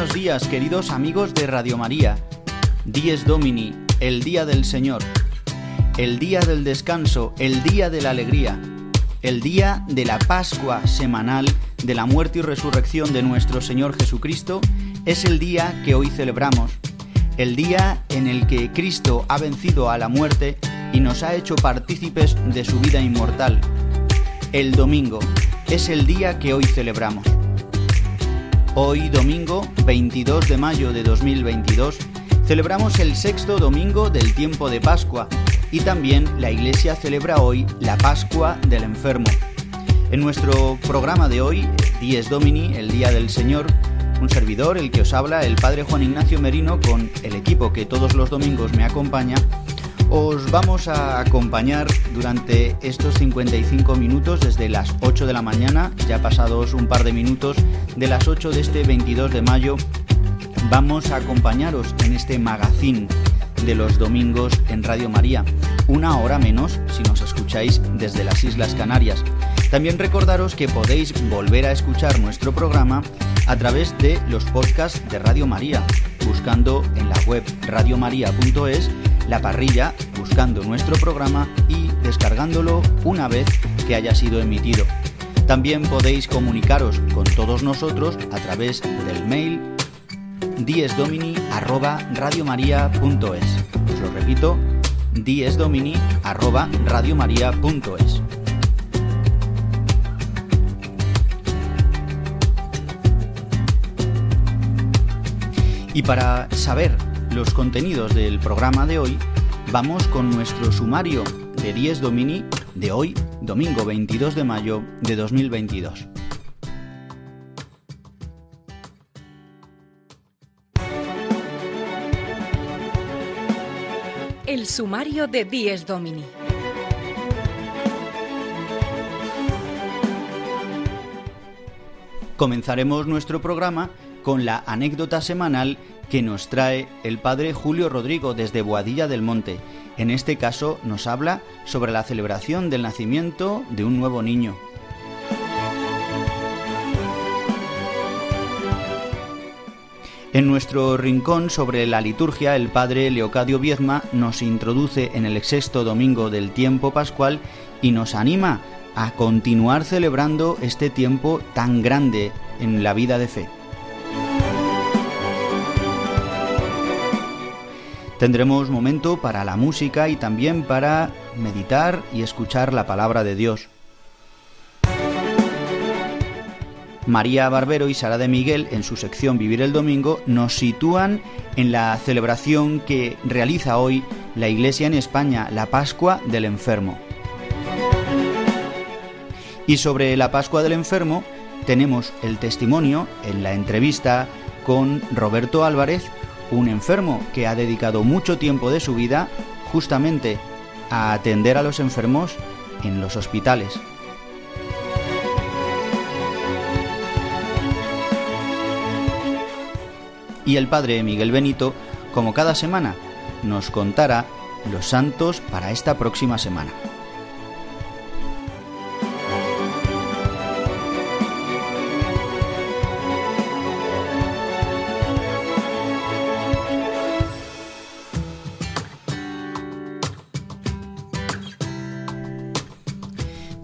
Buenos días, queridos amigos de Radio María. Dies Domini, el día del Señor, el día del descanso, el día de la alegría, el día de la Pascua semanal de la muerte y resurrección de nuestro Señor Jesucristo, es el día que hoy celebramos, el día en el que Cristo ha vencido a la muerte y nos ha hecho partícipes de su vida inmortal. El domingo es el día que hoy celebramos. Hoy, domingo 22 de mayo de 2022, celebramos el sexto domingo del tiempo de Pascua y también la Iglesia celebra hoy la Pascua del Enfermo. En nuestro programa de hoy, Dies Domini, el Día del Señor, un servidor, el que os habla, el Padre Juan Ignacio Merino, con el equipo que todos los domingos me acompaña, os vamos a acompañar durante estos 55 minutos desde las 8 de la mañana, ya pasados un par de minutos de las 8 de este 22 de mayo, vamos a acompañaros en este magazín de los domingos en Radio María, una hora menos si nos escucháis desde las Islas Canarias. También recordaros que podéis volver a escuchar nuestro programa a través de los podcasts de Radio María, buscando en la web radiomaria.es la parrilla, buscando nuestro programa y descargándolo una vez que haya sido emitido. También podéis comunicaros con todos nosotros a través del mail diesdomini@radiomaria.es. Os lo repito, diesdomini@radiomaria.es. Y para saber los contenidos del programa de hoy, vamos con nuestro sumario de 10 Domini de hoy, domingo 22 de mayo de 2022. El sumario de Dies Domini. Comenzaremos nuestro programa con la anécdota semanal que nos trae el padre Julio Rodrigo desde Boadilla del Monte. En este caso nos habla sobre la celebración del nacimiento de un nuevo niño. En nuestro rincón sobre la liturgia, el padre Leocadio Viezma nos introduce en el sexto domingo del tiempo pascual y nos anima a continuar celebrando este tiempo tan grande en la vida de fe. Tendremos momento para la música y también para meditar y escuchar la palabra de Dios. María Barbero y Sara de Miguel, en su sección Vivir el Domingo, nos sitúan en la celebración que realiza hoy la Iglesia en España, la Pascua del Enfermo. Y sobre la Pascua del Enfermo tenemos el testimonio en la entrevista con Roberto Álvarez, un enfermo que ha dedicado mucho tiempo de su vida justamente a atender a los enfermos en los hospitales. Y el padre Miguel Benito, como cada semana, nos contará los santos para esta próxima semana.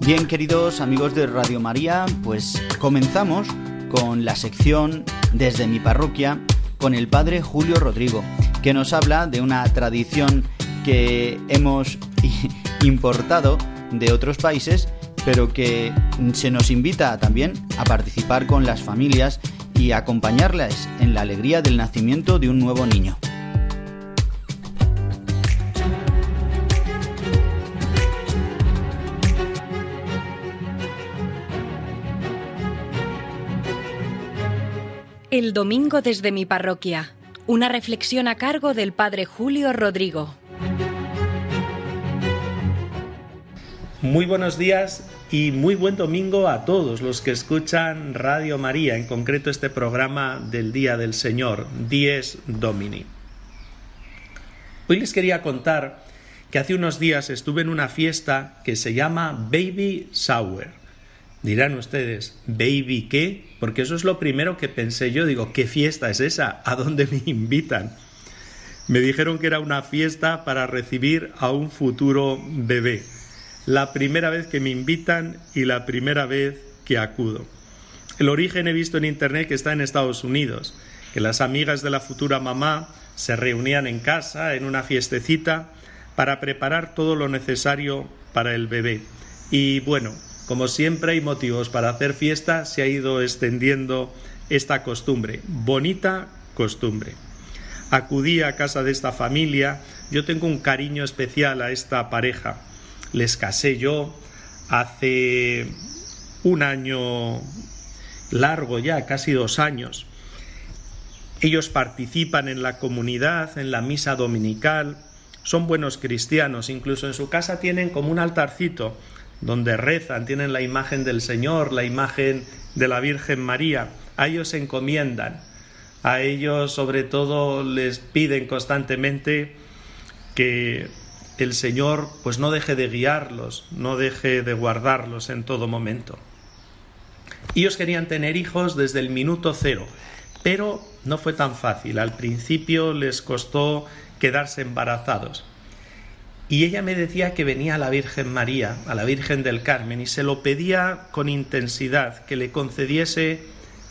Bien, queridos amigos de Radio María, pues comenzamos con la sección desde mi parroquia con el padre Julio Rodrigo, que nos habla de una tradición que hemos importado de otros países, pero que se nos invita también a participar con las familias y acompañarlas en la alegría del nacimiento de un nuevo niño. El domingo desde mi parroquia. Una reflexión a cargo del Padre Julio Rodrigo. Muy buenos días y muy buen domingo a todos los que escuchan Radio María, en concreto este programa del Día del Señor, Dies Domini. Hoy les quería contar que hace unos días estuve en una fiesta que se llama Baby Shower Dirán ustedes, ¿baby qué? Porque eso es lo primero que pensé yo. Digo, ¿qué fiesta es esa? ¿A dónde me invitan? Me dijeron que era una fiesta para recibir a un futuro bebé. La primera vez que me invitan y la primera vez que acudo. El origen he visto en internet que está en Estados Unidos, que las amigas de la futura mamá se reunían en casa en una fiestecita para preparar todo lo necesario para el bebé. Y bueno, como siempre hay motivos para hacer fiesta, se ha ido extendiendo esta costumbre, bonita costumbre. Acudí a casa de esta familia, yo tengo un cariño especial a esta pareja. Les casé yo hace un año largo ya, casi dos años. Ellos participan en la comunidad, en la misa dominical, son buenos cristianos, incluso en su casa tienen como un altarcito donde rezan, tienen la imagen del Señor, la imagen de la Virgen María, a ellos se encomiendan, a ellos sobre todo les piden constantemente que el Señor pues no deje de guiarlos, no deje de guardarlos en todo momento. Ellos querían tener hijos desde el minuto cero, pero no fue tan fácil. Al principio les costó quedarse embarazados. Y ella me decía que venía a la Virgen María, a la Virgen del Carmen, y se lo pedía con intensidad, que le concediese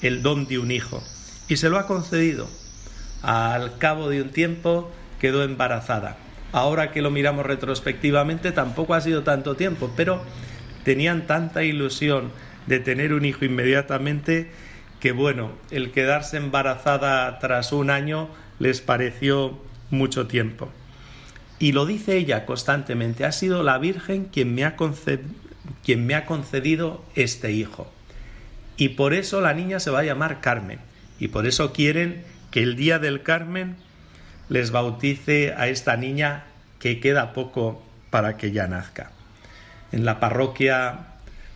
el don de un hijo. Y se lo ha concedido. Al cabo de un tiempo quedó embarazada. Ahora que lo miramos retrospectivamente, tampoco ha sido tanto tiempo, pero tenían tanta ilusión de tener un hijo inmediatamente que bueno, el quedarse embarazada tras un año les pareció mucho tiempo. Y lo dice ella constantemente, ha sido la Virgen quien me ha, quien me ha concedido este hijo. Y por eso la niña se va a llamar Carmen. Y por eso quieren que el día del Carmen les bautice a esta niña que queda poco para que ya nazca. En la parroquia,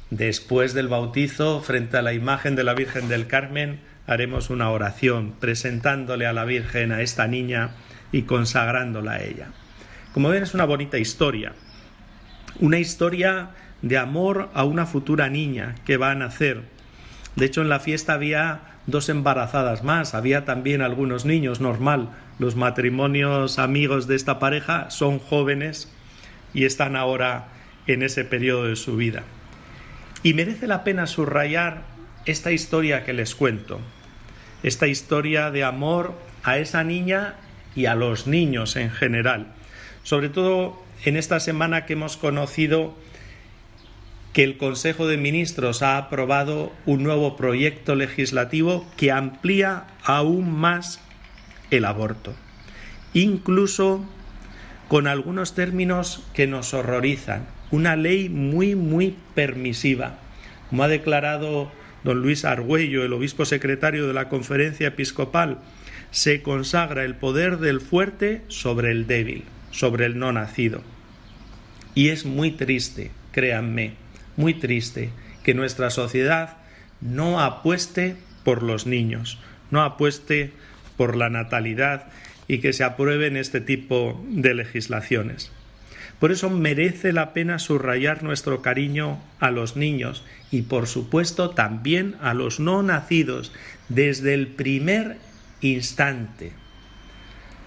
después del bautizo, frente a la imagen de la Virgen del Carmen, haremos una oración presentándole a la Virgen a esta niña y consagrándola a ella. Como ven, es una bonita historia. Una historia de amor a una futura niña que va a nacer. De hecho, en la fiesta había dos embarazadas más, había también algunos niños, normal. Los matrimonios amigos de esta pareja son jóvenes y están ahora en ese periodo de su vida. Y merece la pena subrayar esta historia que les cuento, esta historia de amor a esa niña y a los niños en general sobre todo en esta semana que hemos conocido que el Consejo de Ministros ha aprobado un nuevo proyecto legislativo que amplía aún más el aborto, incluso con algunos términos que nos horrorizan, una ley muy, muy permisiva, como ha declarado don Luis Argüello, el obispo secretario de la Conferencia Episcopal, se consagra el poder del fuerte sobre el débil sobre el no nacido. Y es muy triste, créanme, muy triste que nuestra sociedad no apueste por los niños, no apueste por la natalidad y que se aprueben este tipo de legislaciones. Por eso merece la pena subrayar nuestro cariño a los niños y por supuesto también a los no nacidos desde el primer instante.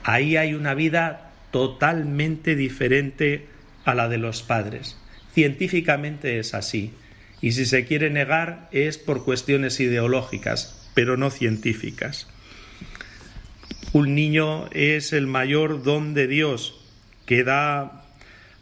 Ahí hay una vida totalmente diferente a la de los padres. Científicamente es así. Y si se quiere negar es por cuestiones ideológicas, pero no científicas. Un niño es el mayor don de Dios que da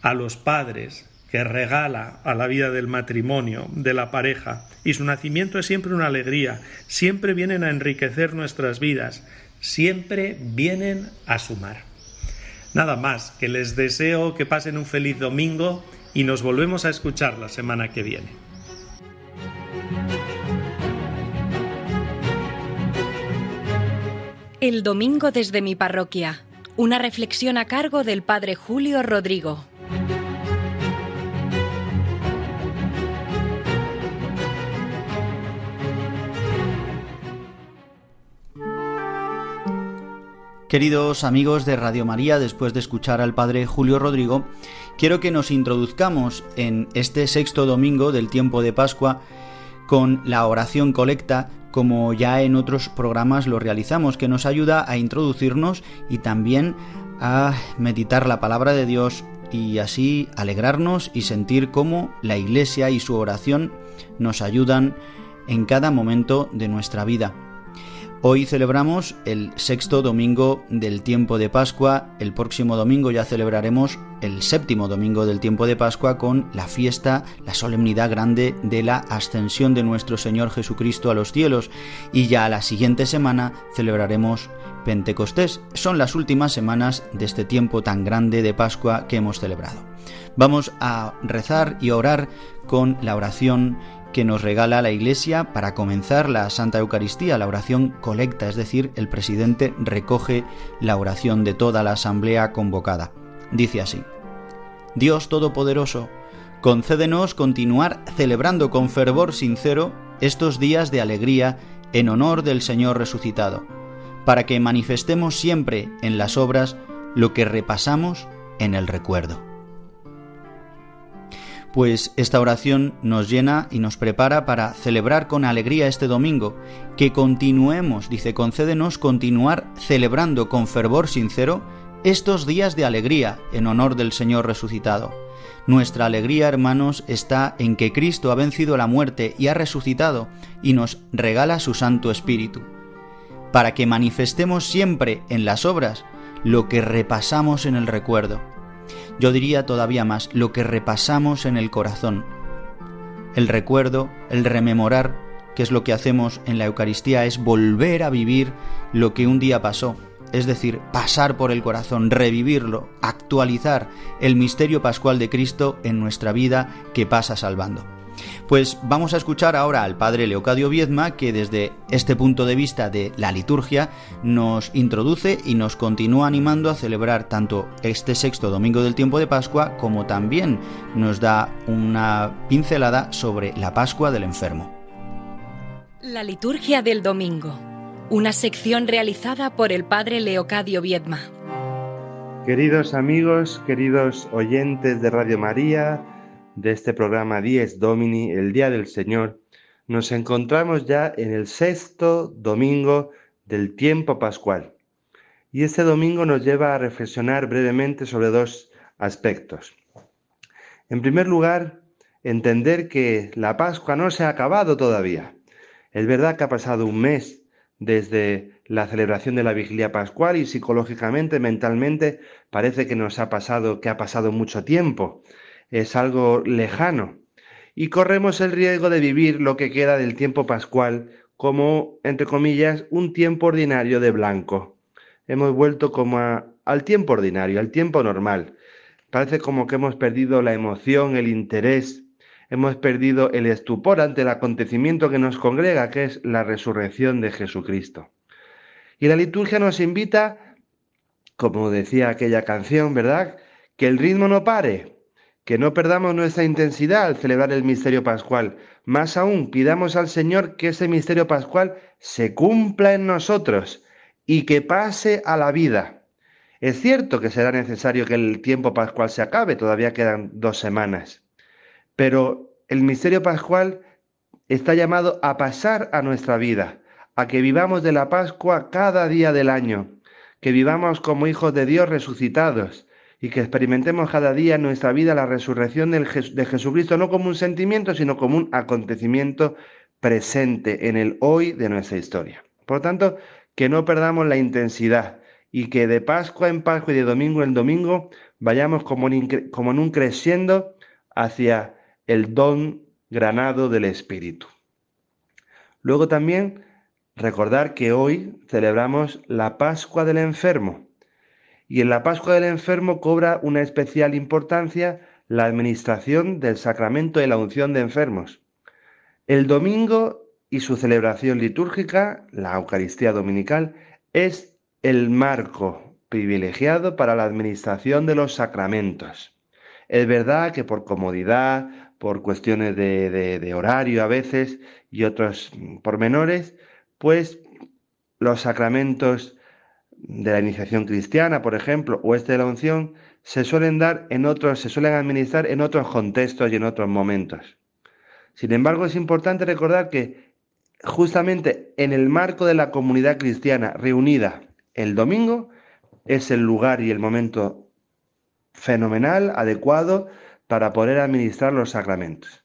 a los padres, que regala a la vida del matrimonio, de la pareja, y su nacimiento es siempre una alegría, siempre vienen a enriquecer nuestras vidas, siempre vienen a sumar. Nada más, que les deseo que pasen un feliz domingo y nos volvemos a escuchar la semana que viene. El domingo desde mi parroquia. Una reflexión a cargo del Padre Julio Rodrigo. Queridos amigos de Radio María, después de escuchar al Padre Julio Rodrigo, quiero que nos introduzcamos en este sexto domingo del tiempo de Pascua con la oración colecta como ya en otros programas lo realizamos, que nos ayuda a introducirnos y también a meditar la palabra de Dios y así alegrarnos y sentir cómo la Iglesia y su oración nos ayudan en cada momento de nuestra vida. Hoy celebramos el sexto domingo del tiempo de Pascua. El próximo domingo ya celebraremos el séptimo domingo del tiempo de Pascua con la fiesta, la solemnidad grande de la ascensión de nuestro Señor Jesucristo a los cielos. Y ya la siguiente semana celebraremos Pentecostés. Son las últimas semanas de este tiempo tan grande de Pascua que hemos celebrado. Vamos a rezar y orar con la oración que nos regala la Iglesia para comenzar la Santa Eucaristía, la oración colecta, es decir, el presidente recoge la oración de toda la asamblea convocada. Dice así, Dios Todopoderoso, concédenos continuar celebrando con fervor sincero estos días de alegría en honor del Señor resucitado, para que manifestemos siempre en las obras lo que repasamos en el recuerdo pues esta oración nos llena y nos prepara para celebrar con alegría este domingo, que continuemos, dice, concédenos continuar celebrando con fervor sincero estos días de alegría en honor del Señor resucitado. Nuestra alegría, hermanos, está en que Cristo ha vencido la muerte y ha resucitado y nos regala su Santo Espíritu, para que manifestemos siempre en las obras lo que repasamos en el recuerdo yo diría todavía más, lo que repasamos en el corazón. El recuerdo, el rememorar, que es lo que hacemos en la Eucaristía, es volver a vivir lo que un día pasó, es decir, pasar por el corazón, revivirlo, actualizar el misterio pascual de Cristo en nuestra vida que pasa salvando. Pues vamos a escuchar ahora al padre Leocadio Viedma, que desde este punto de vista de la liturgia nos introduce y nos continúa animando a celebrar tanto este sexto domingo del tiempo de Pascua como también nos da una pincelada sobre la Pascua del enfermo. La liturgia del domingo, una sección realizada por el padre Leocadio Viedma. Queridos amigos, queridos oyentes de Radio María, de este programa 10 Domini, el Día del Señor, nos encontramos ya en el sexto domingo del tiempo pascual. Y este domingo nos lleva a reflexionar brevemente sobre dos aspectos. En primer lugar, entender que la Pascua no se ha acabado todavía. Es verdad que ha pasado un mes desde la celebración de la vigilia pascual y psicológicamente, mentalmente, parece que nos ha pasado, que ha pasado mucho tiempo es algo lejano y corremos el riesgo de vivir lo que queda del tiempo pascual como, entre comillas, un tiempo ordinario de blanco. Hemos vuelto como al tiempo ordinario, al tiempo normal. Parece como que hemos perdido la emoción, el interés, hemos perdido el estupor ante el acontecimiento que nos congrega, que es la resurrección de Jesucristo. Y la liturgia nos invita, como decía aquella canción, ¿verdad? Que el ritmo no pare, que no perdamos nuestra intensidad al celebrar el misterio pascual. Más aún, pidamos al Señor que ese misterio pascual se cumpla en nosotros y que pase a la vida. Es cierto que será necesario que el tiempo pascual se acabe, todavía quedan dos semanas, pero el misterio pascual está llamado a pasar a nuestra vida, a que vivamos de la Pascua cada día del año, que vivamos como hijos de Dios resucitados, y que experimentemos cada día en nuestra vida la resurrección de Jesucristo no como un sentimiento, sino como un acontecimiento presente en el hoy de nuestra historia. Por lo tanto, que no perdamos la intensidad y que de Pascua en Pascua y de domingo en domingo vayamos como en, como en un creciendo hacia el don granado del Espíritu. Luego también recordar que hoy celebramos la Pascua del enfermo y en la Pascua del Enfermo cobra una especial importancia la administración del sacramento de la unción de enfermos. El domingo y su celebración litúrgica, la Eucaristía Dominical, es el marco privilegiado para la administración de los sacramentos. Es verdad que por comodidad, por cuestiones de, horario a veces y otros pormenores, pues los sacramentos de la iniciación cristiana, por ejemplo, o este de la unción, se suelen dar en otros, se suelen administrar en otros contextos y en otros momentos. Sin embargo, es importante recordar que justamente en el marco de la comunidad cristiana reunida el domingo es el lugar y el momento fenomenal, adecuado para poder administrar los sacramentos.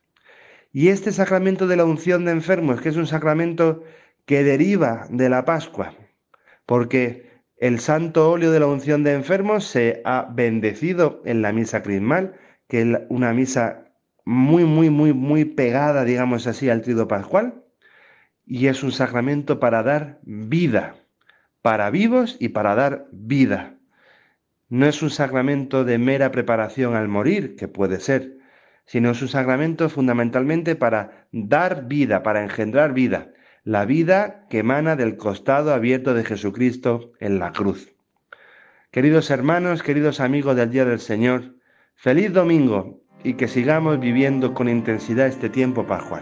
Y este sacramento de la unción de enfermos, que es un sacramento que deriva de la Pascua, porque el santo óleo de la unción de enfermos se ha bendecido en la misa crismal, que es una misa muy, muy, muy, muy pegada, digamos así, al trido pascual, y es un sacramento para dar vida, para vivos y para dar vida. No es un sacramento de mera preparación al morir, que puede ser, sino es un sacramento fundamentalmente para dar vida, para engendrar vida, la vida que emana del costado abierto de Jesucristo en la cruz. Queridos hermanos, queridos amigos del Día del Señor, feliz domingo y que sigamos viviendo con intensidad este tiempo pascual.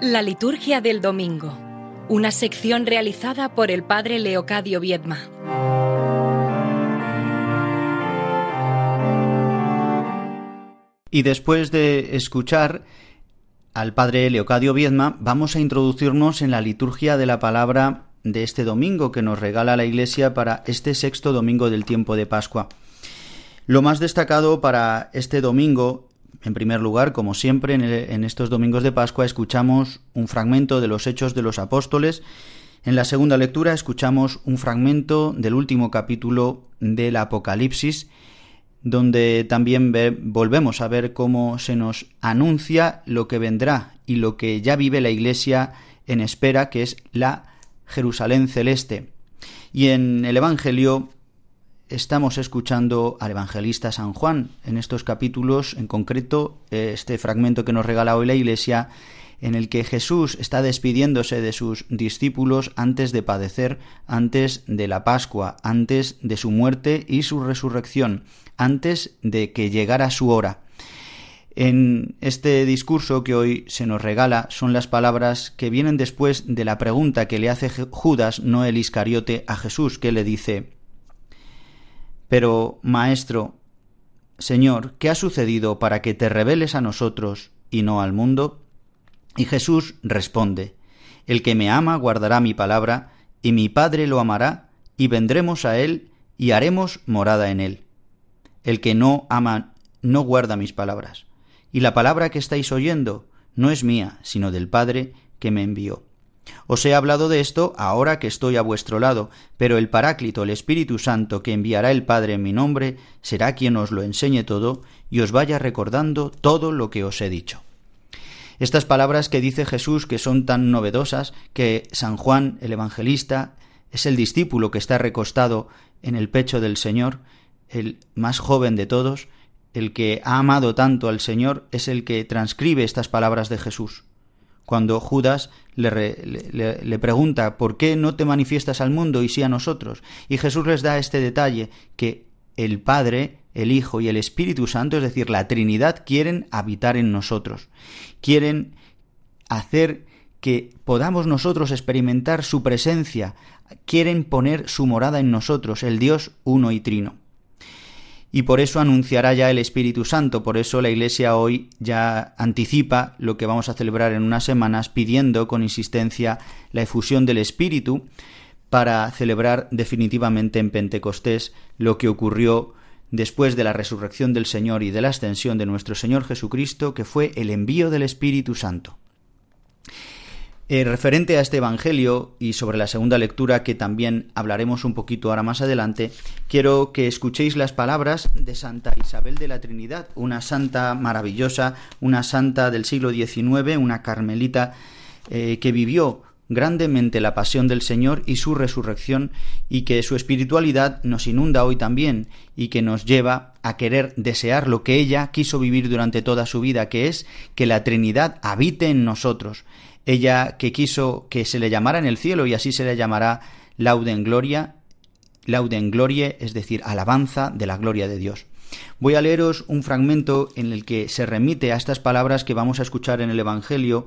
La liturgia del domingo, una sección realizada por el Padre Leocadio Viedma. Y después de escuchar al padre Leocadio Viedma, vamos a introducirnos en la liturgia de la palabra de este domingo que nos regala la Iglesia para este sexto domingo del tiempo de Pascua. Lo más destacado para este domingo, en primer lugar, como siempre en, estos domingos de Pascua, escuchamos un fragmento de los Hechos de los Apóstoles. En la segunda lectura escuchamos un fragmento del último capítulo del Apocalipsis donde también volvemos a ver cómo se nos anuncia lo que vendrá y lo que ya vive la Iglesia en espera, que es la Jerusalén celeste. Y en el Evangelio estamos escuchando al evangelista San Juan en estos capítulos, en concreto este fragmento que nos regala hoy la Iglesia, en el que Jesús está despidiéndose de sus discípulos antes de padecer, antes de la Pascua, antes de su muerte y su resurrección antes de que llegara su hora. En este discurso que hoy se nos regala son las palabras que vienen después de la pregunta que le hace Judas, no el Iscariote, a Jesús, que le dice Pero, Maestro, Señor, ¿qué ha sucedido para que te reveles a nosotros y no al mundo? Y Jesús responde El que me ama guardará mi palabra, y mi Padre lo amará, y vendremos a él, y haremos morada en él. El que no ama no guarda mis palabras. Y la palabra que estáis oyendo no es mía, sino del Padre que me envió. Os he hablado de esto ahora que estoy a vuestro lado, pero el Paráclito, el Espíritu Santo, que enviará el Padre en mi nombre, será quien os lo enseñe todo y os vaya recordando todo lo que os he dicho. Estas palabras que dice Jesús que son tan novedosas que San Juan, el Evangelista, es el discípulo que está recostado en el pecho del Señor, el más joven de todos, el que ha amado tanto al Señor, es el que transcribe estas palabras de Jesús. Cuando Judas le, le, pregunta ¿por qué no te manifiestas al mundo y sí a nosotros? Y Jesús les da este detalle que el Padre, el Hijo y el Espíritu Santo, es decir, la Trinidad, quieren habitar en nosotros. Quieren hacer que podamos nosotros experimentar su presencia, quieren poner su morada en nosotros, el Dios uno y trino y por eso anunciará ya el Espíritu Santo. Por eso la Iglesia hoy ya anticipa lo que vamos a celebrar en unas semanas pidiendo con insistencia la efusión del Espíritu para celebrar definitivamente en Pentecostés lo que ocurrió después de la resurrección del Señor y de la ascensión de nuestro Señor Jesucristo, que fue el envío del Espíritu Santo. Eh, referente a este Evangelio y sobre la segunda lectura que también hablaremos un poquito ahora más adelante, quiero que escuchéis las palabras de Santa Isabel de la Trinidad, una santa maravillosa, una santa del siglo XIX, una carmelita eh, que vivió grandemente la pasión del Señor y su resurrección y que su espiritualidad nos inunda hoy también y que nos lleva a querer desear lo que ella quiso vivir durante toda su vida, que es que la Trinidad habite en nosotros. Ella que quiso que se le llamara en el cielo y así se le llamará Lauden Gloria, Lauden Glorie, es decir, alabanza de la gloria de Dios. Voy a leeros un fragmento en el que se remite a estas palabras que vamos a escuchar en el Evangelio.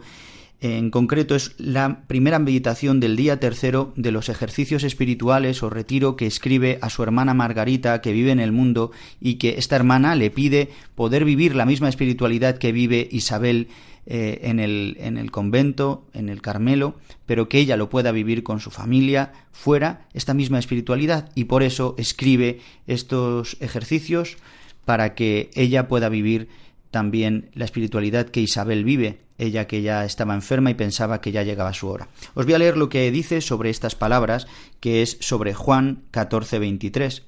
En concreto es la primera meditación del día tercero de los ejercicios espirituales o retiro que escribe a su hermana Margarita que vive en el mundo y que esta hermana le pide poder vivir la misma espiritualidad que vive Isabel eh, en, el, en el convento, en el Carmelo, pero que ella lo pueda vivir con su familia fuera esta misma espiritualidad. Y por eso escribe estos ejercicios para que ella pueda vivir también la espiritualidad que Isabel vive, ella que ya estaba enferma y pensaba que ya llegaba su hora. Os voy a leer lo que dice sobre estas palabras, que es sobre Juan 14:23.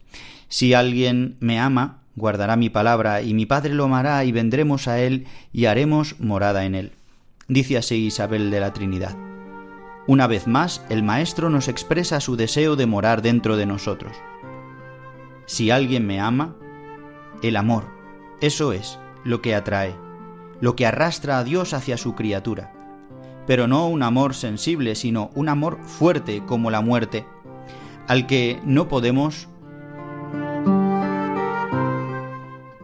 Si alguien me ama, guardará mi palabra, y mi Padre lo amará, y vendremos a él, y haremos morada en él. Dice así Isabel de la Trinidad. Una vez más, el Maestro nos expresa su deseo de morar dentro de nosotros. Si alguien me ama, el amor, eso es lo que atrae, lo que arrastra a Dios hacia su criatura. Pero no un amor sensible, sino un amor fuerte como la muerte, al que no podemos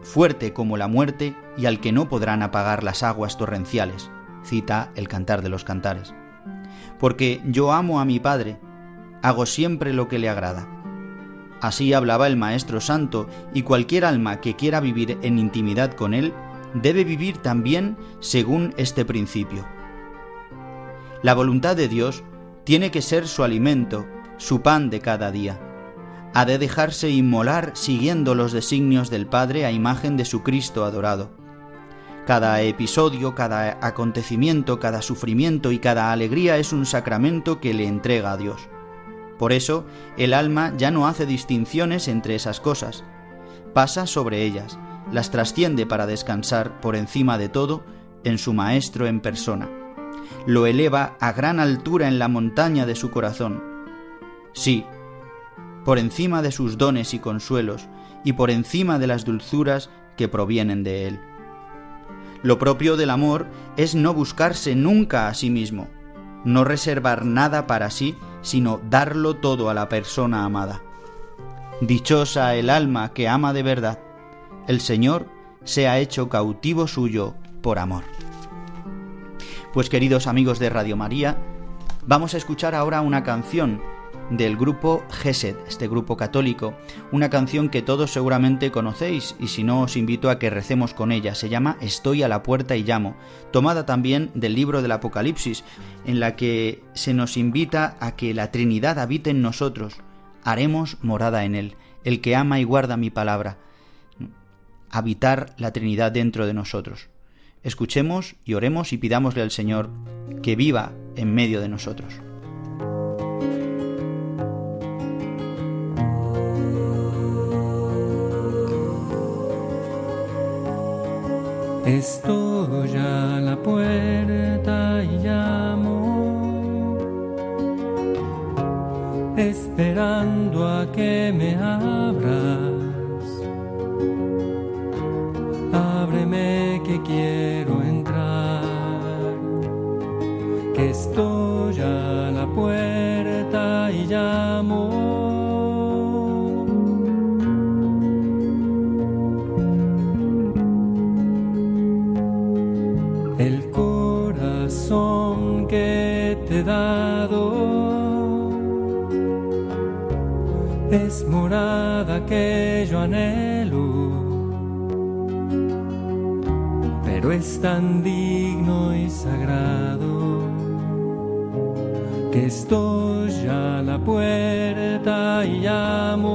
fuerte como la muerte y al que no podrán apagar las aguas torrenciales, cita el Cantar de los Cantares. Porque yo amo a mi Padre, hago siempre lo que le agrada. Así hablaba el Maestro Santo, y cualquier alma que quiera vivir en intimidad con Él debe vivir también según este principio. La voluntad de Dios tiene que ser su alimento, su pan de cada día. Ha de dejarse inmolar siguiendo los designios del Padre a imagen de su Cristo adorado. Cada episodio, cada acontecimiento, cada sufrimiento y cada alegría es un sacramento que le entrega a Dios. Por eso, el alma ya no hace distinciones entre esas cosas, pasa sobre ellas, las trasciende para descansar por encima de todo en su Maestro en persona. Lo eleva a gran altura en la montaña de su corazón. Sí, por encima de sus dones y consuelos, y por encima de las dulzuras que provienen de él. Lo propio del amor es no buscarse nunca a sí mismo, no reservar nada para sí, sino darlo todo a la persona amada. Dichosa el alma que ama de verdad. El Señor se ha hecho cautivo suyo por amor. Pues queridos amigos de Radio María, vamos a escuchar ahora una canción del grupo Gesed, este grupo católico, una canción que todos seguramente conocéis y si no os invito a que recemos con ella. Se llama Estoy a la puerta y llamo, tomada también del libro del Apocalipsis, en la que se nos invita a que la Trinidad habite en nosotros. Haremos morada en él, el que ama y guarda mi palabra. Habitar la Trinidad dentro de nosotros. Escuchemos y oremos y pidámosle al Señor que viva en medio de nosotros. Estoy a la puerta y llamo, esperando a que me abras. Que quiero entrar, que estoy a la puerta y llamo. es morada que yo anhelo, es tan digno y sagrado que estoy a la puerta y llamo.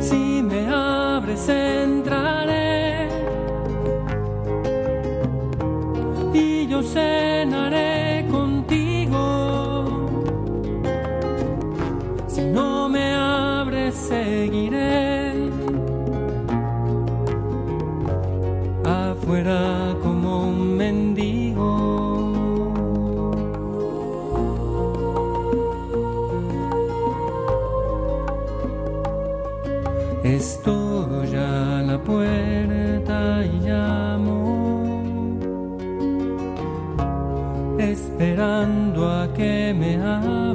Si me abres entraré y yo cenaré. Estoy a la puerta y llamo, esperando a que me abras.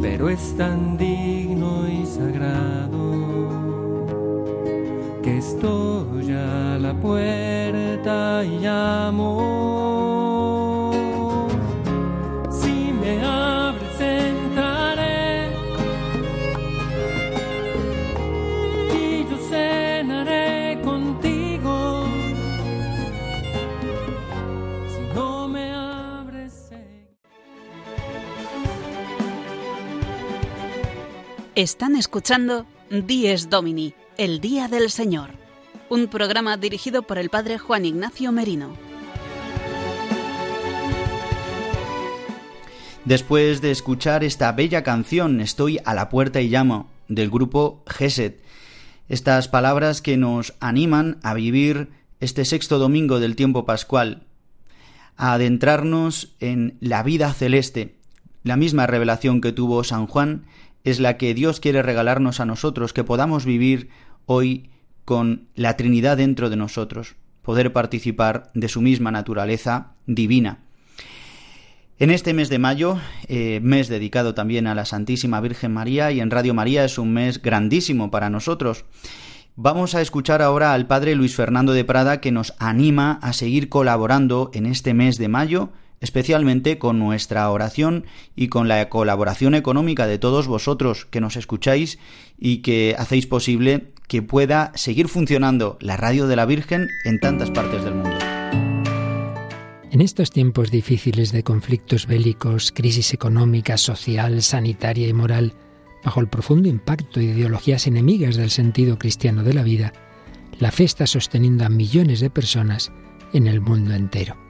Pero es tan digno y sagrado que estoy a la puerta y llamo. Están escuchando Dies Domini, el Día del Señor, un programa dirigido por el Padre Juan Ignacio Merino. Después de escuchar esta bella canción, Estoy a la puerta y llamo, del grupo Geset, estas palabras que nos animan a vivir este sexto domingo del tiempo pascual, a adentrarnos en la vida celeste. La misma revelación que tuvo San Juan es la que Dios quiere regalarnos a nosotros, que podamos vivir hoy con la Trinidad dentro de nosotros, poder participar de su misma naturaleza divina. En este mes de mayo, eh, mes dedicado también a la Santísima Virgen María y en Radio María es un mes grandísimo para nosotros. Vamos a escuchar ahora al Padre Luis Fernando de Prada que nos anima a seguir colaborando en este mes de mayo, especialmente con nuestra oración y con la colaboración económica de todos vosotros que nos escucháis y que hacéis posible que pueda seguir funcionando la radio de la Virgen en tantas partes del mundo. En estos tiempos difíciles de conflictos bélicos, crisis económica, social, sanitaria y moral, bajo el profundo impacto de ideologías enemigas del sentido cristiano de la vida, la fe está sosteniendo a millones de personas en el mundo entero.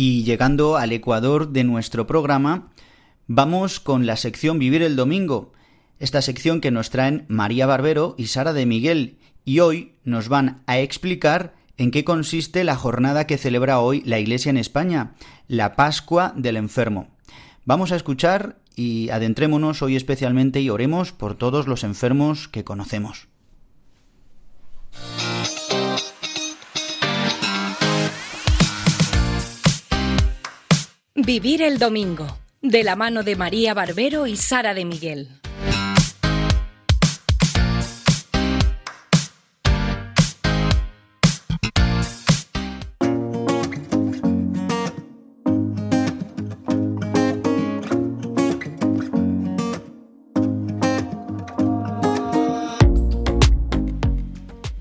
Y llegando al ecuador de nuestro programa, vamos con la sección Vivir el Domingo, esta sección que nos traen María Barbero y Sara de Miguel, y hoy nos van a explicar en qué consiste la jornada que celebra hoy la Iglesia en España, la Pascua del Enfermo. Vamos a escuchar y adentrémonos hoy especialmente y oremos por todos los enfermos que conocemos. Vivir el domingo, de la mano de María Barbero y Sara de Miguel.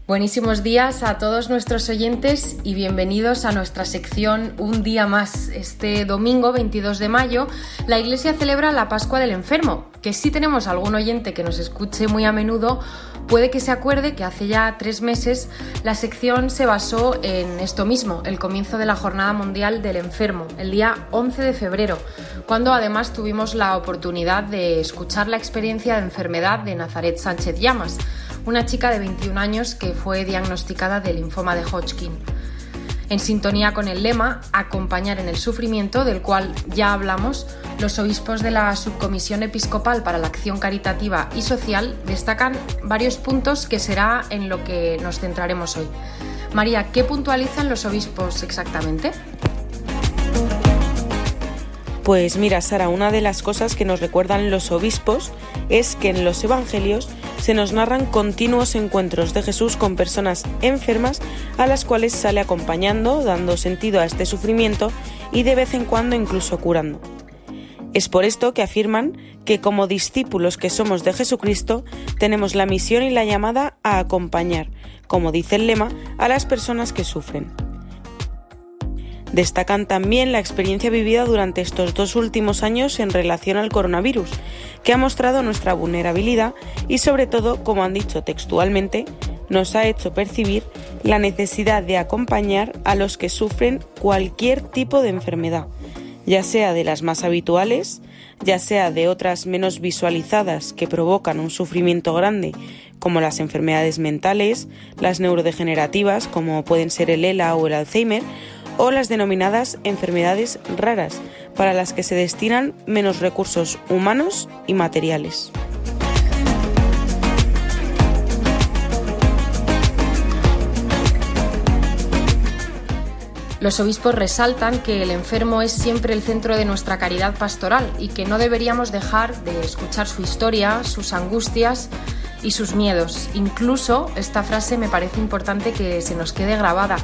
Buenísimos días a todos nuestros oyentes y bienvenidos a nuestra sección Un día más. Este domingo 22 de mayo la Iglesia celebra la Pascua del Enfermo, que si tenemos algún oyente que nos escuche muy a menudo, puede que se acuerde que hace ya tres meses la sección se basó en esto mismo, el comienzo de la Jornada Mundial del Enfermo, el día 11 de febrero, cuando además tuvimos la oportunidad de escuchar la experiencia de enfermedad de Nazaret Sánchez Llamas una chica de 21 años que fue diagnosticada de linfoma de Hodgkin. En sintonía con el lema Acompañar en el sufrimiento, del cual ya hablamos, los obispos de la Subcomisión Episcopal para la Acción Caritativa y Social destacan varios puntos que será en lo que nos centraremos hoy. María, ¿qué puntualizan los obispos exactamente? Pues mira, Sara, una de las cosas que nos recuerdan los obispos es que en los evangelios se nos narran continuos encuentros de Jesús con personas enfermas a las cuales sale acompañando, dando sentido a este sufrimiento y de vez en cuando incluso curando. Es por esto que afirman que como discípulos que somos de Jesucristo tenemos la misión y la llamada a acompañar, como dice el lema, a las personas que sufren. Destacan también la experiencia vivida durante estos dos últimos años en relación al coronavirus, que ha mostrado nuestra vulnerabilidad y sobre todo, como han dicho textualmente, nos ha hecho percibir la necesidad de acompañar a los que sufren cualquier tipo de enfermedad, ya sea de las más habituales, ya sea de otras menos visualizadas que provocan un sufrimiento grande, como las enfermedades mentales, las neurodegenerativas, como pueden ser el ELA o el Alzheimer, o las denominadas enfermedades raras, para las que se destinan menos recursos humanos y materiales. Los obispos resaltan que el enfermo es siempre el centro de nuestra caridad pastoral y que no deberíamos dejar de escuchar su historia, sus angustias y sus miedos. Incluso esta frase me parece importante que se nos quede grabada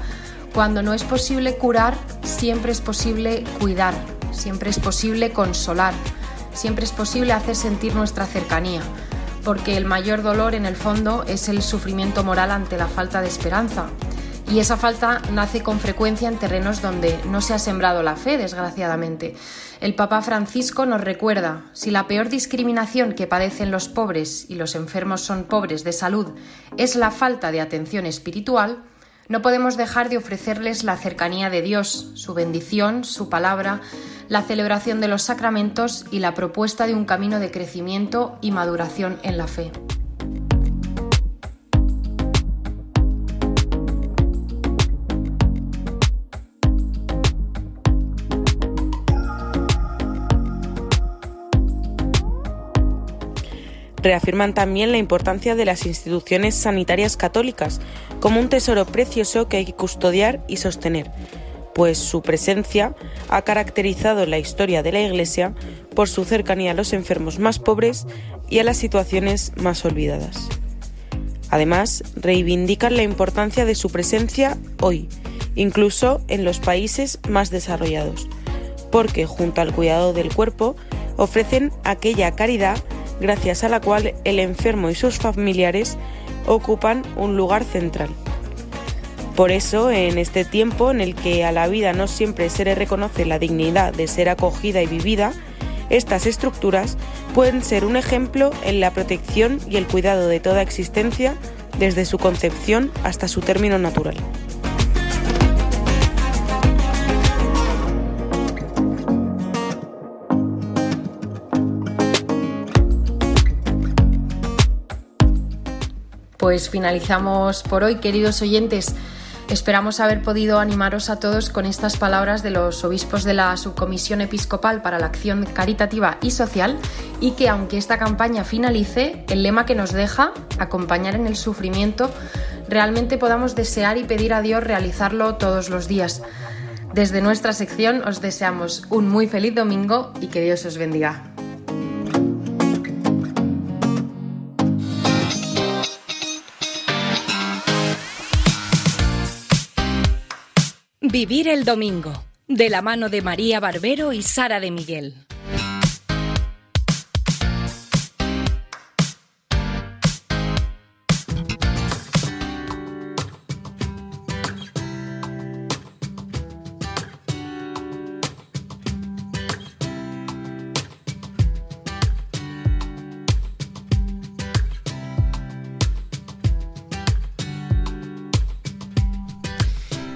cuando no es posible curar, siempre es posible cuidar, siempre es posible consolar, siempre es posible hacer sentir nuestra cercanía, porque el mayor dolor en el fondo es el sufrimiento moral ante la falta de esperanza. Y esa falta nace con frecuencia en terrenos donde no se ha sembrado la fe, desgraciadamente. El Papa Francisco nos recuerda, si la peor discriminación que padecen los pobres y los enfermos son pobres de salud es la falta de atención espiritual, no podemos dejar de ofrecerles la cercanía de Dios, su bendición, su palabra, la celebración de los sacramentos y la propuesta de un camino de crecimiento y maduración en la fe. Reafirman también la importancia de las instituciones sanitarias católicas como un tesoro precioso que hay que custodiar y sostener, pues su presencia ha caracterizado la historia de la Iglesia por su cercanía a los enfermos más pobres y a las situaciones más olvidadas. Además, reivindican la importancia de su presencia hoy, incluso en los países más desarrollados, porque junto al cuidado del cuerpo ofrecen aquella caridad gracias a la cual el enfermo y sus familiares ocupan un lugar central. Por eso, en este tiempo en el que a la vida no siempre se le reconoce la dignidad de ser acogida y vivida, estas estructuras pueden ser un ejemplo en la protección y el cuidado de toda existencia desde su concepción hasta su término natural. Pues finalizamos por hoy, queridos oyentes. Esperamos haber podido animaros a todos con estas palabras de los obispos de la Subcomisión Episcopal para la Acción Caritativa y Social y que aunque esta campaña finalice, el lema que nos deja, acompañar en el sufrimiento, realmente podamos desear y pedir a Dios realizarlo todos los días. Desde nuestra sección os deseamos un muy feliz domingo y que Dios os bendiga. Vivir el Domingo, de la mano de María Barbero y Sara de Miguel.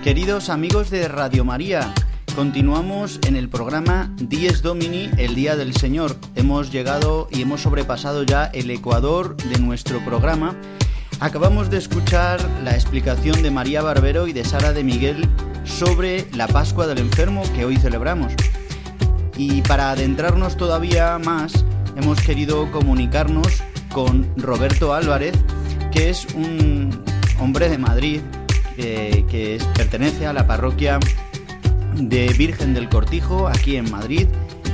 Queridos amigos de Radio María, continuamos en el programa Dies Domini, el Día del Señor. Hemos llegado y hemos sobrepasado ya el ecuador de nuestro programa. Acabamos de escuchar la explicación de María Barbero y de Sara de Miguel sobre la Pascua del Enfermo que hoy celebramos. Y para adentrarnos todavía más, hemos querido comunicarnos con Roberto Álvarez, que es un hombre de Madrid que pertenece a la parroquia de Virgen del Cortijo, aquí en Madrid.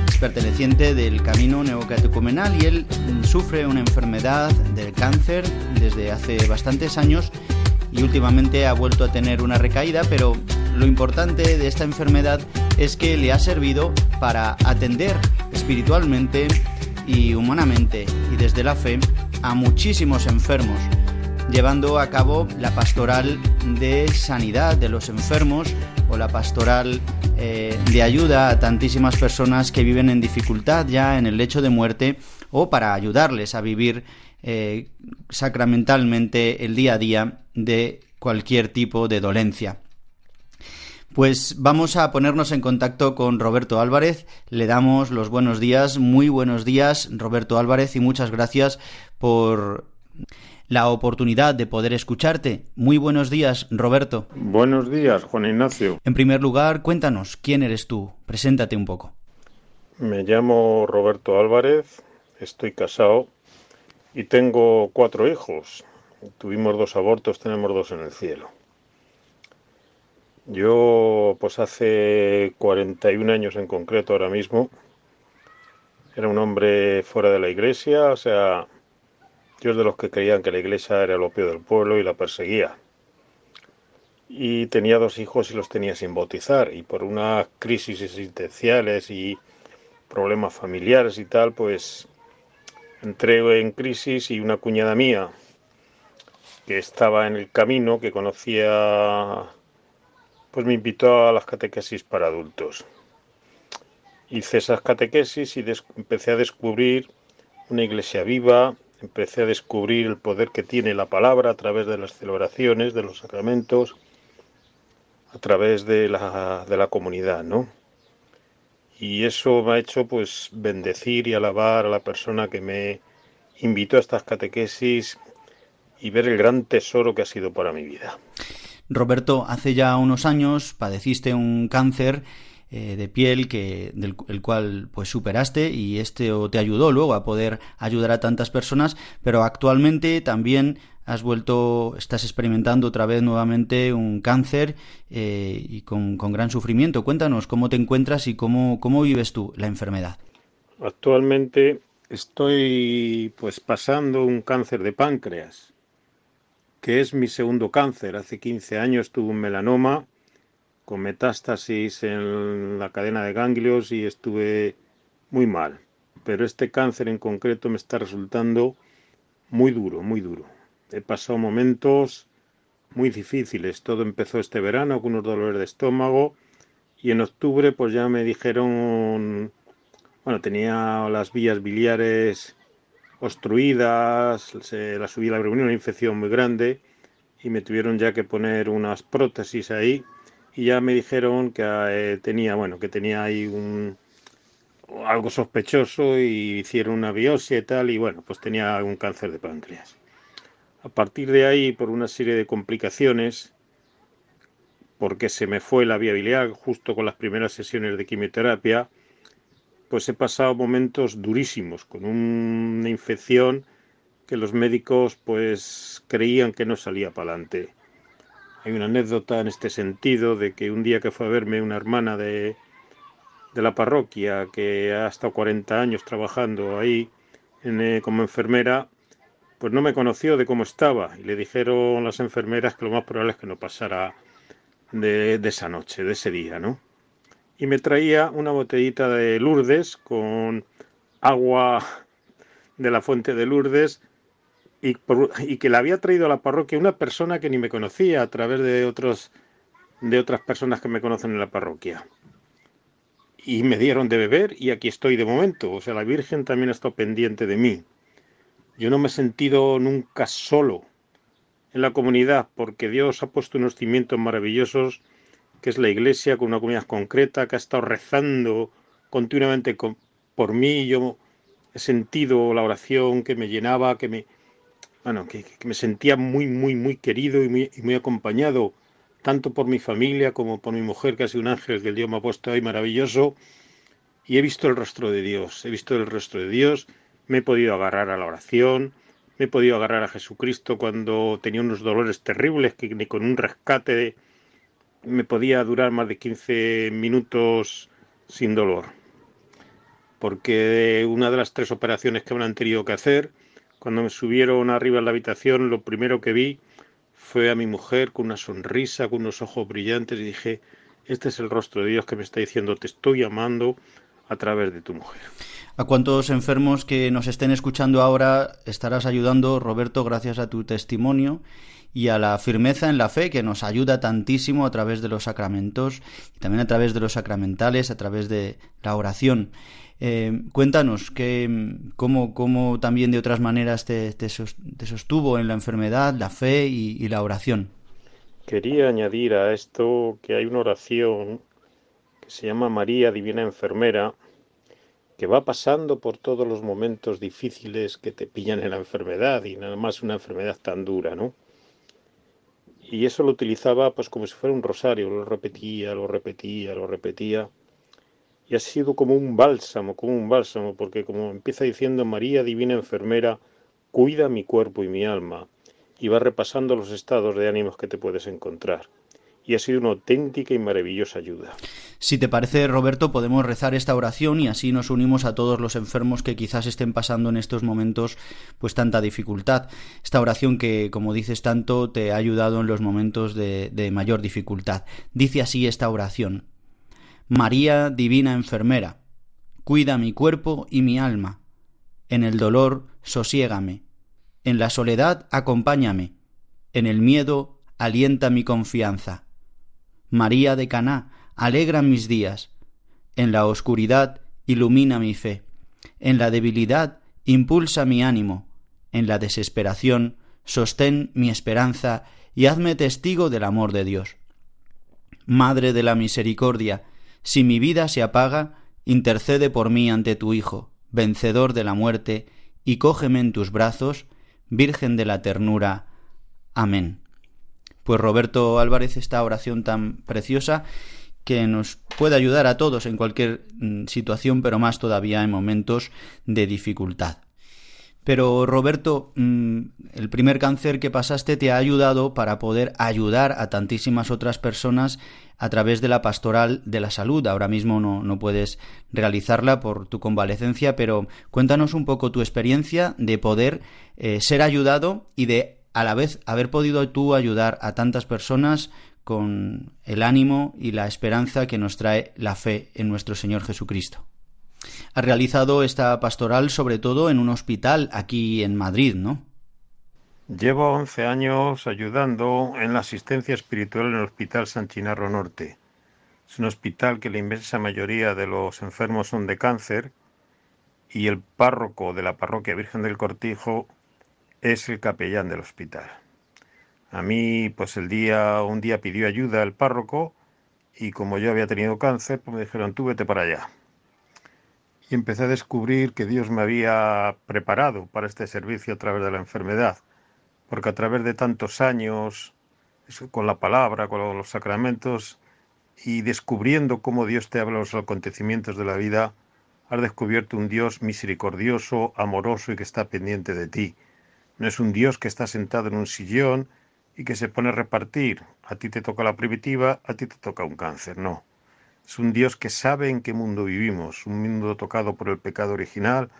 Es perteneciente del camino neocatecumenal y él sufre una enfermedad del cáncer desde hace bastantes años y últimamente ha vuelto a tener una recaída, pero lo importante de esta enfermedad es que le ha servido para atender espiritualmente y humanamente y desde la fe a muchísimos enfermos llevando a cabo la pastoral de sanidad de los enfermos o la pastoral eh, de ayuda a tantísimas personas que viven en dificultad ya en el lecho de muerte o para ayudarles a vivir eh, sacramentalmente el día a día de cualquier tipo de dolencia. Pues vamos a ponernos en contacto con Roberto Álvarez. Le damos los buenos días, muy buenos días, Roberto Álvarez, y muchas gracias por la oportunidad de poder escucharte. Muy buenos días, Roberto. Buenos días, Juan Ignacio. En primer lugar, cuéntanos, ¿quién eres tú? Preséntate un poco. Me llamo Roberto Álvarez, estoy casado y tengo cuatro hijos. Tuvimos dos abortos, tenemos dos en el cielo. Yo, pues hace 41 años en concreto ahora mismo, era un hombre fuera de la iglesia, o sea, yo de los que creían que la iglesia era el opio del pueblo y la perseguía. Y tenía dos hijos y los tenía sin bautizar. Y por unas crisis existenciales y problemas familiares y tal, pues entré en crisis y una cuñada mía que estaba en el camino, que conocía, pues me invitó a las catequesis para adultos. Hice esas catequesis y empecé a descubrir una iglesia viva, empecé a descubrir el poder que tiene la palabra a través de las celebraciones, de los sacramentos, a través de la, de la comunidad, ¿no? Y eso me ha hecho pues bendecir y alabar a la persona que me invitó a estas catequesis y ver el gran tesoro que ha sido para mi vida. Roberto, hace ya unos años padeciste un cáncer eh, de piel que del el cual pues superaste y este te ayudó luego a poder ayudar a tantas personas pero actualmente también has vuelto estás experimentando otra vez nuevamente un cáncer eh, y con, con, gran sufrimiento. Cuéntanos cómo te encuentras y cómo, cómo vives tú la enfermedad. Actualmente estoy pues pasando un cáncer de páncreas que es mi segundo cáncer. Hace 15 años tuve un melanoma con metástasis en la cadena de ganglios y estuve muy mal. Pero este cáncer en concreto me está resultando muy duro, muy duro. He pasado momentos muy difíciles. Todo empezó este verano con unos dolores de estómago y en octubre pues ya me dijeron, bueno, tenía las vías biliares obstruidas, la subí la una infección muy grande y me tuvieron ya que poner unas prótesis ahí y ya me dijeron que eh, tenía, bueno, que tenía ahí un algo sospechoso y hicieron una biopsia y tal y bueno, pues tenía un cáncer de páncreas. A partir de ahí, por una serie de complicaciones, porque se me fue la viabilidad justo con las primeras sesiones de quimioterapia, pues he pasado momentos durísimos con una infección que los médicos pues creían que no salía para adelante. Hay una anécdota en este sentido de que un día que fue a verme una hermana de, de la parroquia que ha estado 40 años trabajando ahí eh, como enfermera, pues no me conoció de cómo estaba y le dijeron las enfermeras que lo más probable es que no pasara de, de esa noche, de ese día, ¿no? Y me traía una botellita de Lourdes con agua de la fuente de Lourdes y, que la había traído a la parroquia una persona que ni me conocía a través de otros de otras personas que me conocen en la parroquia y me dieron de beber y aquí estoy de momento. O sea, la Virgen también ha estado pendiente de mí. Yo no me he sentido nunca solo en la comunidad porque Dios ha puesto unos cimientos maravillosos que es la iglesia con una comunidad concreta que ha estado rezando continuamente por mí. Yo he sentido la oración que me llenaba, que me, bueno, que, me sentía muy, muy, muy querido y muy, y muy acompañado tanto por mi familia como por mi mujer, que ha sido un ángel que el Dios me ha puesto ahí maravilloso, y he visto el rostro de Dios, he visto el rostro de Dios, me he podido agarrar a la oración, me he podido agarrar a Jesucristo cuando tenía unos dolores terribles que ni con un rescate me podía durar más de 15 minutos sin dolor. Porque una de las tres operaciones que me han tenido que hacer, cuando me subieron arriba en la habitación, lo primero que vi fue a mi mujer con una sonrisa, con unos ojos brillantes y dije, este es el rostro de Dios que me está diciendo, te estoy amando a través de tu mujer. ¿A cuántos enfermos que nos estén escuchando ahora estarás ayudando, Roberto, gracias a tu testimonio y a la firmeza en la fe que nos ayuda tantísimo a través de los sacramentos y también a través de los sacramentales, a través de la oración? Eh, cuéntanos que, cómo, cómo, también de otras maneras te, sostuvo en la enfermedad, la fe y, y, la oración. Quería añadir a esto que hay una oración que se llama María Divina Enfermera, que va pasando por todos los momentos difíciles que te pillan en la enfermedad y nada más una enfermedad tan dura, ¿no? Y eso lo utilizaba pues como si fuera un rosario, lo repetía, lo repetía, lo repetía y ha sido como un bálsamo, como un bálsamo, porque como empieza diciendo María Divina Enfermera, cuida mi cuerpo y mi alma, y va repasando los estados de ánimos que te puedes encontrar. Y ha sido una auténtica y maravillosa ayuda. Si te parece, Roberto, podemos rezar esta oración y así nos unimos a todos los enfermos que quizás estén pasando en estos momentos pues tanta dificultad. Esta oración que, como dices tanto, te ha ayudado en los momentos de, de mayor dificultad. Dice así esta oración. María Divina Enfermera, cuida mi cuerpo y mi alma. En el dolor, sosiégame. En la soledad, acompáñame. En el miedo, alienta mi confianza. María de Caná, alegra mis días. En la oscuridad, ilumina mi fe. En la debilidad, impulsa mi ánimo. En la desesperación, sostén mi esperanza y hazme testigo del amor de Dios. Madre de la misericordia, si mi vida se apaga, intercede por mí ante tu Hijo, vencedor de la muerte, y cógeme en tus brazos, Virgen de la ternura. Amén. Pues Roberto Álvarez, esta oración tan preciosa que nos puede ayudar a todos en cualquier mm, situación, pero más todavía en momentos de dificultad. Pero Roberto, mm, el primer cáncer que pasaste te ha ayudado para poder ayudar a tantísimas otras personas a través de la pastoral de la salud. Ahora mismo no, no puedes realizarla por tu convalecencia, pero cuéntanos un poco tu experiencia de poder eh, ser ayudado y de a la vez haber podido tú ayudar a tantas personas con el ánimo y la esperanza que nos trae la fe en nuestro Señor Jesucristo. Ha realizado esta pastoral sobre todo en un hospital aquí en Madrid, ¿no? Llevo 11 años ayudando en la asistencia espiritual en el Hospital San Chinarro Norte. Es un hospital que la inmensa mayoría de los enfermos son de cáncer y el párroco de la parroquia Virgen del Cortijo es el capellán del hospital. A mí, pues el día, un día pidió ayuda el párroco y como yo había tenido cáncer, pues me dijeron, tú vete para allá y empecé a descubrir que Dios me había preparado para este servicio a través de la enfermedad, porque a través de tantos años con la palabra, con los sacramentos y descubriendo cómo Dios te habla los acontecimientos de la vida, has descubierto un Dios misericordioso, amoroso y que está pendiente de ti. No es un Dios que está sentado en un sillón y que se pone a repartir. A ti te toca la primitiva, a ti te toca un cáncer. No. Es un Dios que sabe en qué mundo vivimos, un mundo tocado por el pecado original,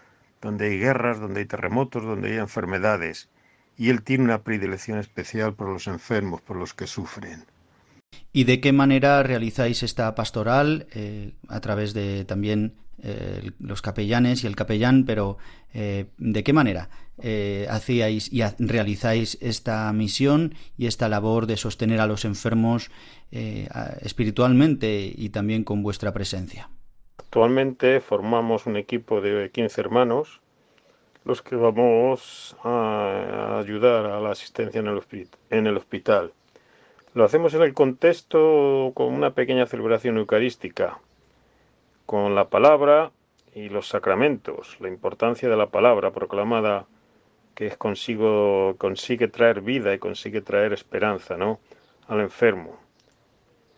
donde hay guerras, donde hay terremotos, donde hay enfermedades. Y Él tiene una predilección especial por los enfermos, por los que sufren. ¿Y de qué manera realizáis esta pastoral? Eh, a través de también eh, los capellanes y el capellán, pero eh, ¿de qué manera hacíais y realizáis esta misión y esta labor de sostener a los enfermos espiritualmente y también con vuestra presencia? Actualmente formamos un equipo de 15 hermanos, los que vamos a ayudar a la asistencia en el hospital. Lo hacemos en el contexto con una pequeña celebración eucarística, con la palabra y los sacramentos, la importancia de la palabra proclamada que consigo, consigue traer vida y consigue traer esperanza ¿no? al enfermo.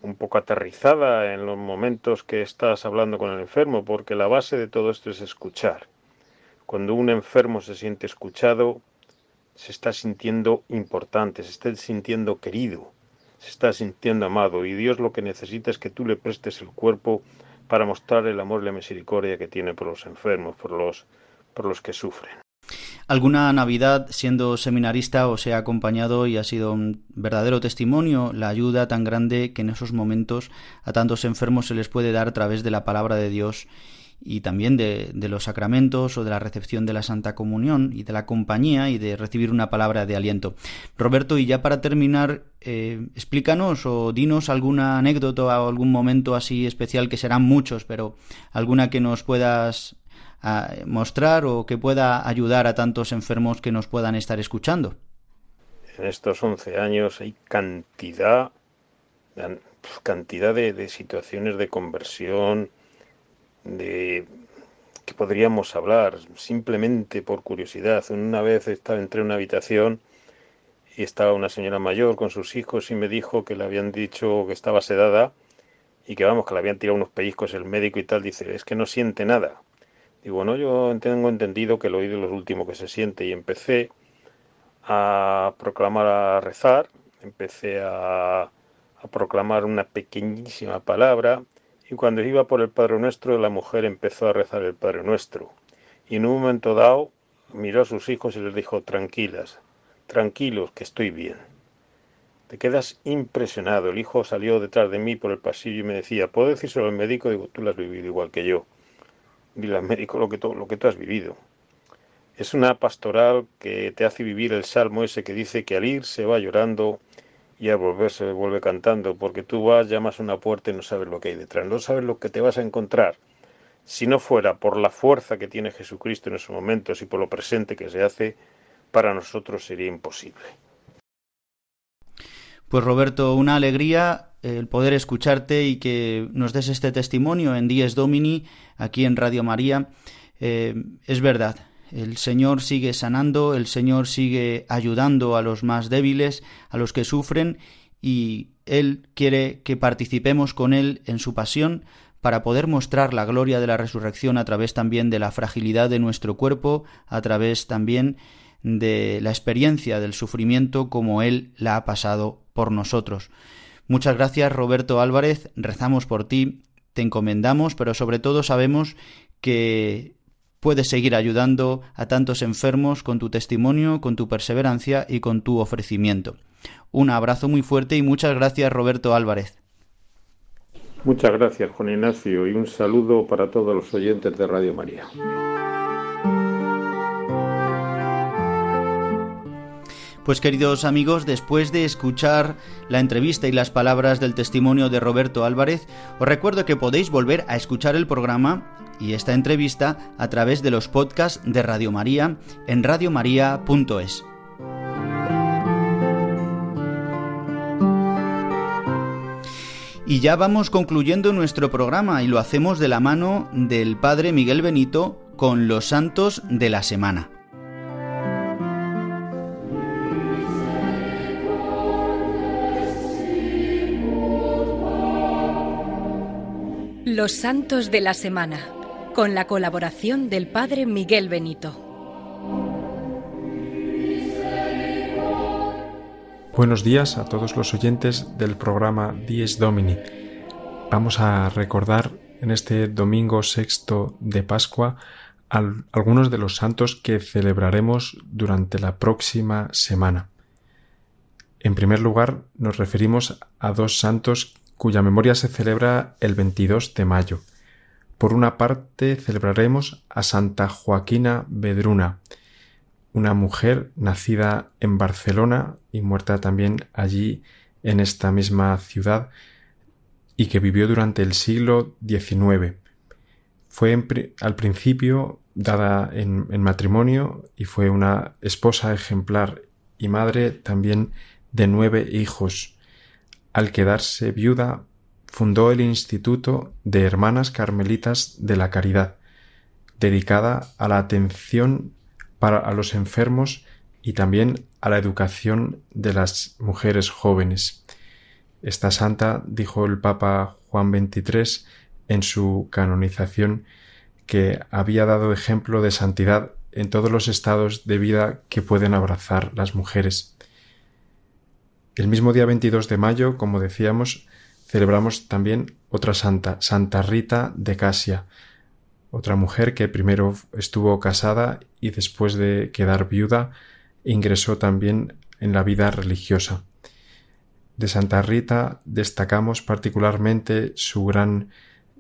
Un poco aterrizada en los momentos que estás hablando con el enfermo, porque la base de todo esto es escuchar. Cuando un enfermo se siente escuchado, se está sintiendo importante, se está sintiendo querido, se está sintiendo amado y Dios lo que necesita es que tú le prestes el cuerpo para mostrar el amor y la misericordia que tiene por los enfermos, por los, por los que sufren. ¿Alguna Navidad, siendo seminarista, os ha acompañado y ha sido un verdadero testimonio la ayuda tan grande que en esos momentos a tantos enfermos se les puede dar a través de la palabra de Dios y también de, los sacramentos o de la recepción de la Santa Comunión y de la compañía y de recibir una palabra de aliento. Roberto, y ya para terminar, eh, explícanos o dinos alguna anécdota o algún momento así especial, que serán muchos, pero alguna que nos puedas mostrar o que pueda ayudar a tantos enfermos que nos puedan estar escuchando. En estos 11 años hay cantidad, cantidad de situaciones de conversión, de que podríamos hablar simplemente por curiosidad. Una vez estaba entré en una habitación y estaba una señora mayor con sus hijos y me dijo que le habían dicho que estaba sedada y que vamos, que le habían tirado unos pellizcos el médico y tal. Dice, es que no siente nada. Digo, no, yo tengo entendido que el oído es lo último que se siente y empecé a proclamar, a rezar, empecé a, a proclamar una pequeñísima palabra y cuando iba por el Padre Nuestro, la mujer empezó a rezar el Padre Nuestro. Y en un momento dado miró a sus hijos y les dijo, tranquilas, tranquilos, que estoy bien. Te quedas impresionado. El hijo salió detrás de mí por el pasillo y me decía, ¿puedo decírselo al médico? Digo, tú lo has vivido igual que yo. Dile al médico lo que, tú, lo que tú has vivido. Es una pastoral que te hace vivir el salmo ese que dice que al ir se va llorando y a volver se vuelve cantando, porque tú vas, llamas a una puerta y no sabes lo que hay detrás, no sabes lo que te vas a encontrar. Si no fuera por la fuerza que tiene Jesucristo en esos momentos y por lo presente que se hace, para nosotros sería imposible. Pues Roberto, una alegría el poder escucharte y que nos des este testimonio en Dies Domini, aquí en Radio María. Eh, es verdad, el Señor sigue sanando, el Señor sigue ayudando a los más débiles, a los que sufren, y Él quiere que participemos con Él en su pasión para poder mostrar la gloria de la resurrección a través también de la fragilidad de nuestro cuerpo, a través también de la experiencia del sufrimiento como Él la ha pasado por nosotros. Muchas gracias Roberto Álvarez, rezamos por ti, te encomendamos, pero sobre todo sabemos que Puedes seguir ayudando a tantos enfermos con tu testimonio, con tu perseverancia y con tu ofrecimiento. Un abrazo muy fuerte y muchas gracias Roberto Álvarez. Muchas gracias Juan Ignacio y un saludo para todos los oyentes de Radio María. Pues queridos amigos, después de escuchar la entrevista y las palabras del testimonio de Roberto Álvarez, os recuerdo que podéis volver a escuchar el programa y esta entrevista a través de los podcasts de Radio María en radiomaria.es. Y ya vamos concluyendo nuestro programa y lo hacemos de la mano del Padre Miguel Benito con los santos de la semana. Los Santos de la Semana, con la colaboración del Padre Miguel Benito. Buenos días a todos los oyentes del programa Dies Domini. Vamos a recordar en este domingo sexto de Pascua algunos de los santos que celebraremos durante la próxima semana. En primer lugar, nos referimos a dos santos cuya memoria se celebra el 22 de mayo. Por una parte, celebraremos a Santa Joaquina Bedruna, una mujer nacida en Barcelona y muerta también allí en esta misma ciudad y que vivió durante el siglo XIX. Fue al principio dada en, en, matrimonio y fue una esposa ejemplar y madre también de nueve hijos. Al quedarse viuda, fundó el Instituto de Hermanas Carmelitas de la Caridad, dedicada a la atención para a los enfermos y también a la educación de las mujeres jóvenes. Esta santa, dijo el Papa Juan XXIII en su canonización, que había dado ejemplo de santidad en todos los estados de vida que pueden abrazar las mujeres. El mismo día 22 de mayo, como decíamos, celebramos también otra santa, Santa Rita de Casia, otra mujer que primero estuvo casada y después de quedar viuda ingresó también en la vida religiosa. De Santa Rita destacamos particularmente su gran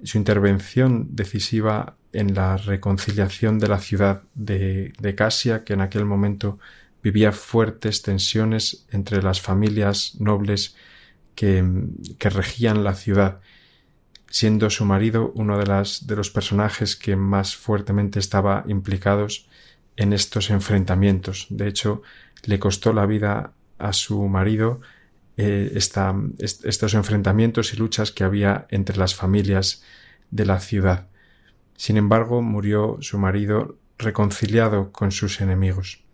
su intervención decisiva en la reconciliación de la ciudad de, de Casia, que en aquel momento vivía fuertes tensiones entre las familias nobles que, regían la ciudad, siendo su marido uno de, las, de los personajes que más fuertemente estaba implicados en estos enfrentamientos. De hecho, le costó la vida a su marido eh, estos enfrentamientos y luchas que había entre las familias de la ciudad. Sin embargo, murió su marido reconciliado con sus enemigos.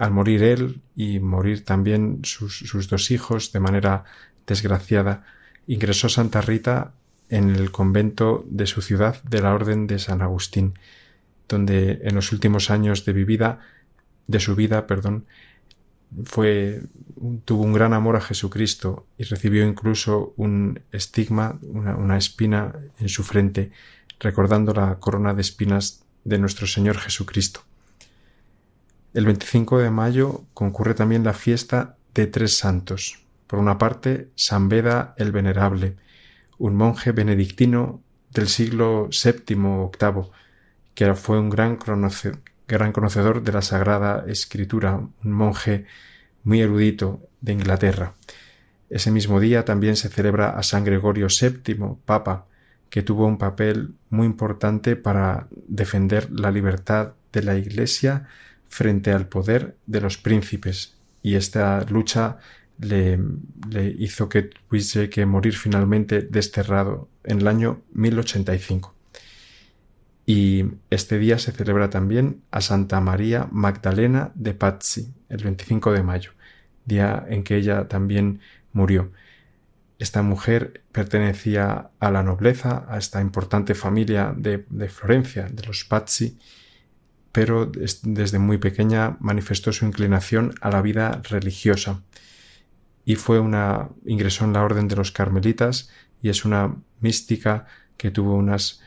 Al morir él y morir también sus, sus dos hijos de manera desgraciada, ingresó Santa Rita en el convento de su ciudad de la Orden de San Agustín, donde en los últimos años de vida, de su vida, perdón, fue tuvo un gran amor a Jesucristo y recibió incluso un estigma, una, una, espina en su frente, recordando la corona de espinas de nuestro Señor Jesucristo. El 25 de mayo concurre también la fiesta de tres santos. Por una parte, San Beda el Venerable, un monje benedictino del siglo VII VIII, que fue un gran gran conocedor de la Sagrada Escritura, un monje muy erudito de Inglaterra. Ese mismo día también se celebra a San Gregorio VII, Papa, que tuvo un papel muy importante para defender la libertad de la Iglesia frente al poder de los príncipes, y esta lucha le, hizo que tuviese que morir finalmente desterrado en el año 1085. Y este día se celebra también a Santa María Magdalena de Pazzi, el 25 de mayo, día en que ella también murió. Esta mujer pertenecía a la nobleza, a esta importante familia de Florencia, de los Pazzi, pero desde muy pequeña manifestó su inclinación a la vida religiosa y fue una ingresó en la orden de los carmelitas y es una mística que tuvo unas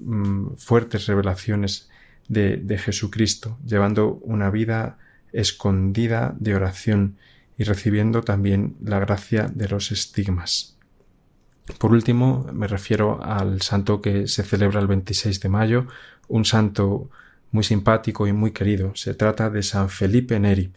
Mm, fuertes revelaciones de, de Jesucristo, llevando una vida escondida de oración y recibiendo también la gracia de los estigmas. Por último, me refiero al santo que se celebra el 26 de mayo, un santo muy simpático y muy querido. Se trata de San Felipe Neri,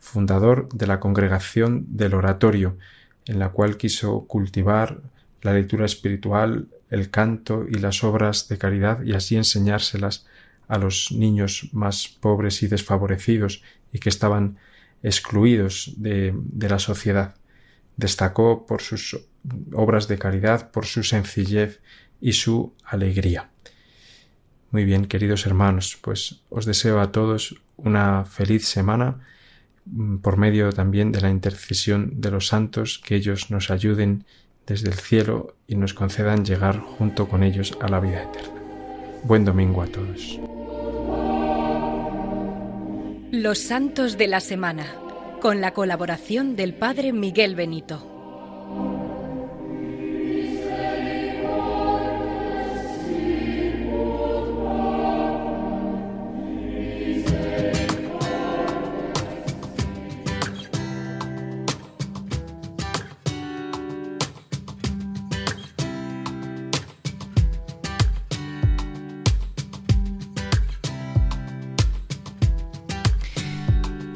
fundador de la congregación del oratorio, en la cual quiso cultivar la lectura espiritual, el canto y las obras de caridad y así enseñárselas a los niños más pobres y desfavorecidos y que estaban excluidos de, la sociedad. Destacó por sus obras de caridad, por su sencillez y su alegría. Muy bien, queridos hermanos, pues os deseo a todos una feliz semana mm, por medio también de la intercesión de los santos, que ellos nos ayuden desde el cielo y nos concedan llegar junto con ellos a la vida eterna. Buen domingo a todos. Los Santos de la Semana, con la colaboración del Padre Miguel Benito.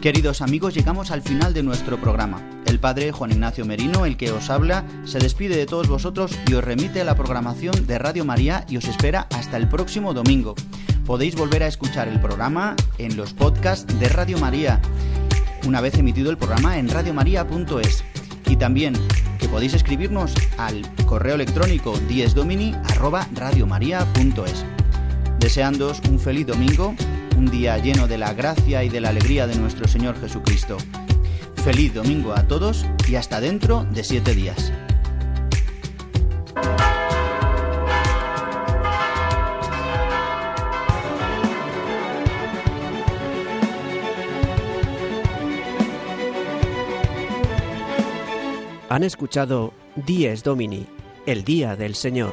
Queridos amigos, llegamos al final de nuestro programa. El padre Juan Ignacio Merino, el que os habla, se despide de todos vosotros y os remite a la programación de Radio María y os espera hasta el próximo domingo. Podéis volver a escuchar el programa en los podcasts de Radio María, una vez emitido el programa en radiomaria.es. Y también que podéis escribirnos al correo electrónico diesdomini@radiomaria.es. Deseándoos un feliz domingo un día lleno de la gracia y de la alegría de nuestro Señor Jesucristo. Feliz domingo a todos y hasta dentro de siete días. Han escuchado Dies Domini, el Día del Señor.